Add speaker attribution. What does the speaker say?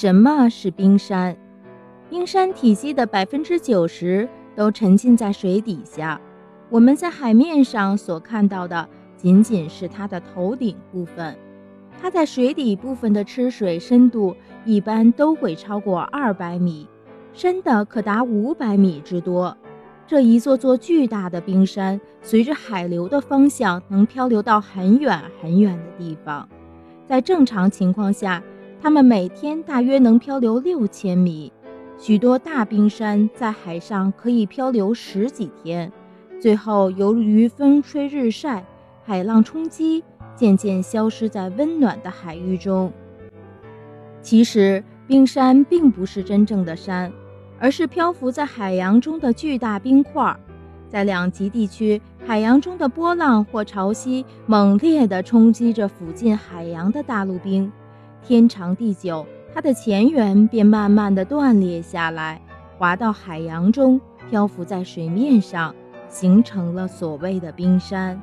Speaker 1: 什么是冰山？冰山体积的百分之九十都沉浸在水底下，我们在海面上所看到的仅仅是它的头顶部分。它在水底部分的吃水深度一般都会超过二百米，深的可达五百米之多。这一座座巨大的冰山，随着海流的方向，能漂流到很远很远的地方。在正常情况下，它们每天大约能漂流六千米。许多大冰山在海上可以漂流十几天，最后由于风吹日晒、海浪冲击，渐渐消失在温暖的海域中。其实，冰山并不是真正的山，而是漂浮在海洋中的巨大冰块。在两极地区，海洋中的波浪或潮汐猛烈地冲击着附近海洋的大陆冰，天长地久。它的前缘便慢慢地断裂下来，滑到海洋中，漂浮在水面上，形成了所谓的冰山。